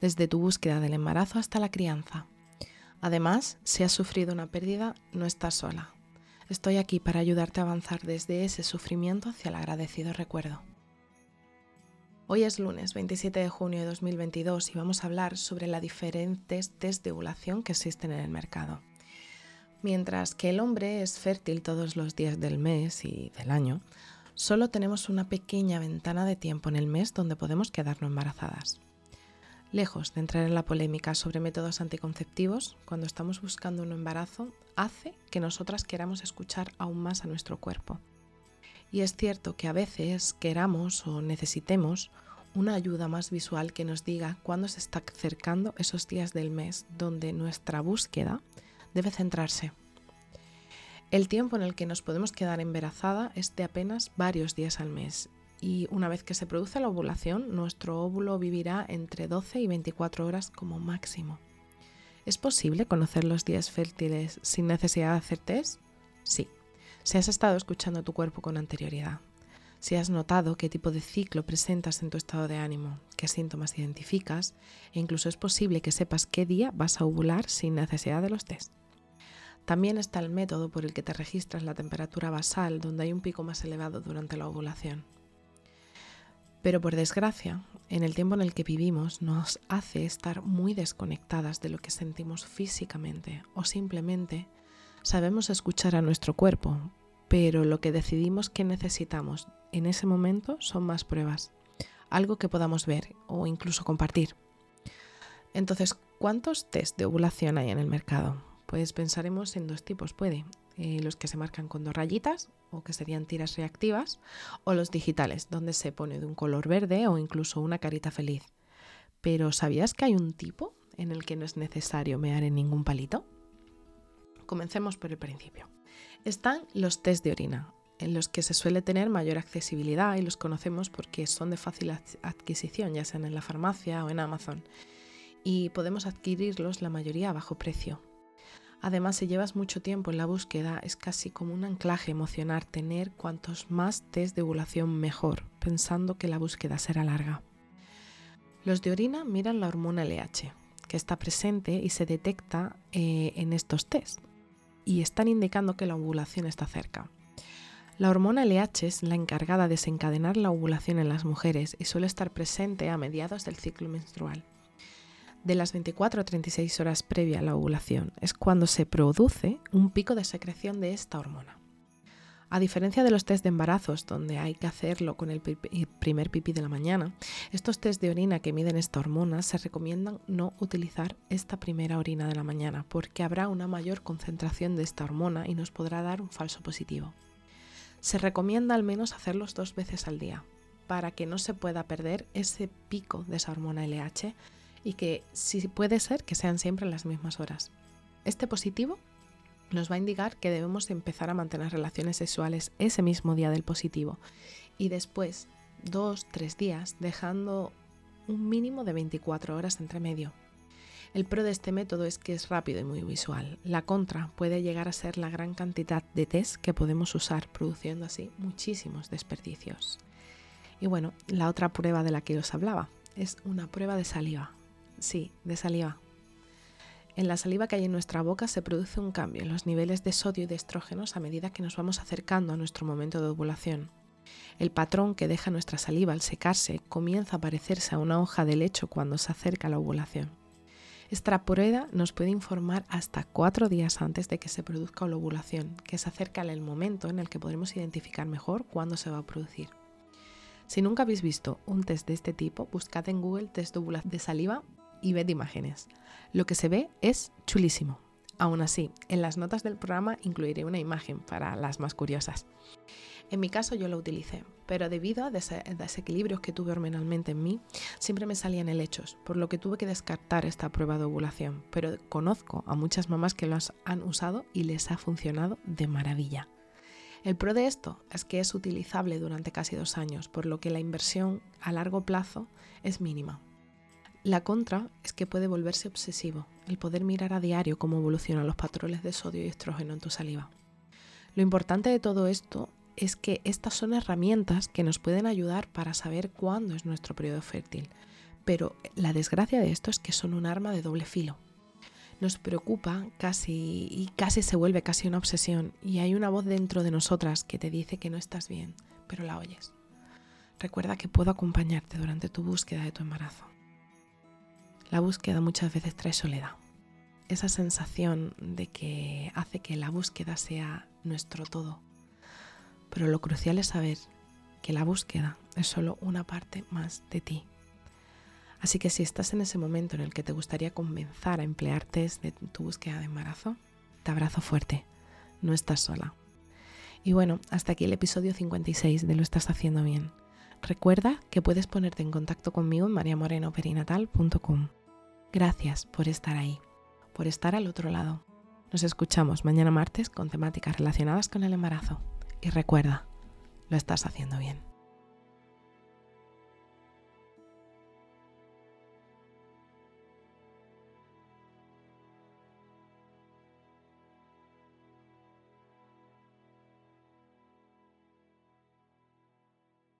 desde tu búsqueda del embarazo hasta la crianza. Además, si has sufrido una pérdida, no estás sola. Estoy aquí para ayudarte a avanzar desde ese sufrimiento hacia el agradecido recuerdo. Hoy es lunes 27 de junio de 2022 y vamos a hablar sobre las diferentes test de ovulación que existen en el mercado. Mientras que el hombre es fértil todos los días del mes y del año, solo tenemos una pequeña ventana de tiempo en el mes donde podemos quedarnos embarazadas. Lejos de entrar en la polémica sobre métodos anticonceptivos, cuando estamos buscando un embarazo, hace que nosotras queramos escuchar aún más a nuestro cuerpo. Y es cierto que a veces queramos o necesitemos una ayuda más visual que nos diga cuándo se está acercando esos días del mes donde nuestra búsqueda debe centrarse. El tiempo en el que nos podemos quedar embarazada es de apenas varios días al mes y una vez que se produce la ovulación, nuestro óvulo vivirá entre 12 y 24 horas como máximo. ¿Es posible conocer los días fértiles sin necesidad de hacer test? Sí, si has estado escuchando tu cuerpo con anterioridad, si has notado qué tipo de ciclo presentas en tu estado de ánimo, qué síntomas identificas e incluso es posible que sepas qué día vas a ovular sin necesidad de los test. También está el método por el que te registras la temperatura basal, donde hay un pico más elevado durante la ovulación. Pero por desgracia, en el tiempo en el que vivimos nos hace estar muy desconectadas de lo que sentimos físicamente o simplemente sabemos escuchar a nuestro cuerpo, pero lo que decidimos que necesitamos en ese momento son más pruebas, algo que podamos ver o incluso compartir. Entonces, ¿cuántos test de ovulación hay en el mercado? Pues pensaremos en dos tipos, puede. Eh, los que se marcan con dos rayitas o que serían tiras reactivas, o los digitales, donde se pone de un color verde o incluso una carita feliz. Pero ¿sabías que hay un tipo en el que no es necesario mear en ningún palito? Comencemos por el principio. Están los test de orina, en los que se suele tener mayor accesibilidad y los conocemos porque son de fácil adquisición, ya sean en la farmacia o en Amazon. Y podemos adquirirlos la mayoría a bajo precio, Además, si llevas mucho tiempo en la búsqueda, es casi como un anclaje emocional tener cuantos más test de ovulación mejor, pensando que la búsqueda será larga. Los de orina miran la hormona LH, que está presente y se detecta eh, en estos test, y están indicando que la ovulación está cerca. La hormona LH es la encargada de desencadenar la ovulación en las mujeres y suele estar presente a mediados del ciclo menstrual de las 24 a 36 horas previa a la ovulación es cuando se produce un pico de secreción de esta hormona. A diferencia de los test de embarazos, donde hay que hacerlo con el primer pipí de la mañana, estos test de orina que miden esta hormona se recomiendan no utilizar esta primera orina de la mañana porque habrá una mayor concentración de esta hormona y nos podrá dar un falso positivo. Se recomienda al menos hacerlos dos veces al día para que no se pueda perder ese pico de esa hormona LH y que si puede ser que sean siempre las mismas horas. Este positivo nos va a indicar que debemos empezar a mantener relaciones sexuales ese mismo día del positivo y después dos, tres días dejando un mínimo de 24 horas entre medio. El pro de este método es que es rápido y muy visual. La contra puede llegar a ser la gran cantidad de test que podemos usar, produciendo así muchísimos desperdicios. Y bueno, la otra prueba de la que os hablaba es una prueba de saliva. Sí, de saliva. En la saliva que hay en nuestra boca se produce un cambio en los niveles de sodio y de estrógenos a medida que nos vamos acercando a nuestro momento de ovulación. El patrón que deja nuestra saliva al secarse comienza a parecerse a una hoja de lecho cuando se acerca la ovulación. Esta prueba nos puede informar hasta cuatro días antes de que se produzca la ovulación, que se acerca el momento en el que podremos identificar mejor cuándo se va a producir. Si nunca habéis visto un test de este tipo, buscad en Google test de saliva y ved imágenes. Lo que se ve es chulísimo. Aún así, en las notas del programa incluiré una imagen para las más curiosas. En mi caso yo lo utilicé, pero debido a desequilibrios que tuve hormonalmente en mí, siempre me salían helechos, por lo que tuve que descartar esta prueba de ovulación. Pero conozco a muchas mamás que lo han usado y les ha funcionado de maravilla. El pro de esto es que es utilizable durante casi dos años, por lo que la inversión a largo plazo es mínima. La contra es que puede volverse obsesivo, el poder mirar a diario cómo evolucionan los patrones de sodio y estrógeno en tu saliva. Lo importante de todo esto es que estas son herramientas que nos pueden ayudar para saber cuándo es nuestro periodo fértil, pero la desgracia de esto es que son un arma de doble filo. Nos preocupa casi y casi se vuelve casi una obsesión y hay una voz dentro de nosotras que te dice que no estás bien, pero la oyes. Recuerda que puedo acompañarte durante tu búsqueda de tu embarazo. La búsqueda muchas veces trae soledad. Esa sensación de que hace que la búsqueda sea nuestro todo, pero lo crucial es saber que la búsqueda es solo una parte más de ti. Así que si estás en ese momento en el que te gustaría comenzar a emplearte de tu búsqueda de embarazo, te abrazo fuerte, no estás sola. Y bueno, hasta aquí el episodio 56 de Lo estás haciendo bien. Recuerda que puedes ponerte en contacto conmigo en mariamorenoperinatal.com. Gracias por estar ahí, por estar al otro lado. Nos escuchamos mañana martes con temáticas relacionadas con el embarazo. Y recuerda, lo estás haciendo bien.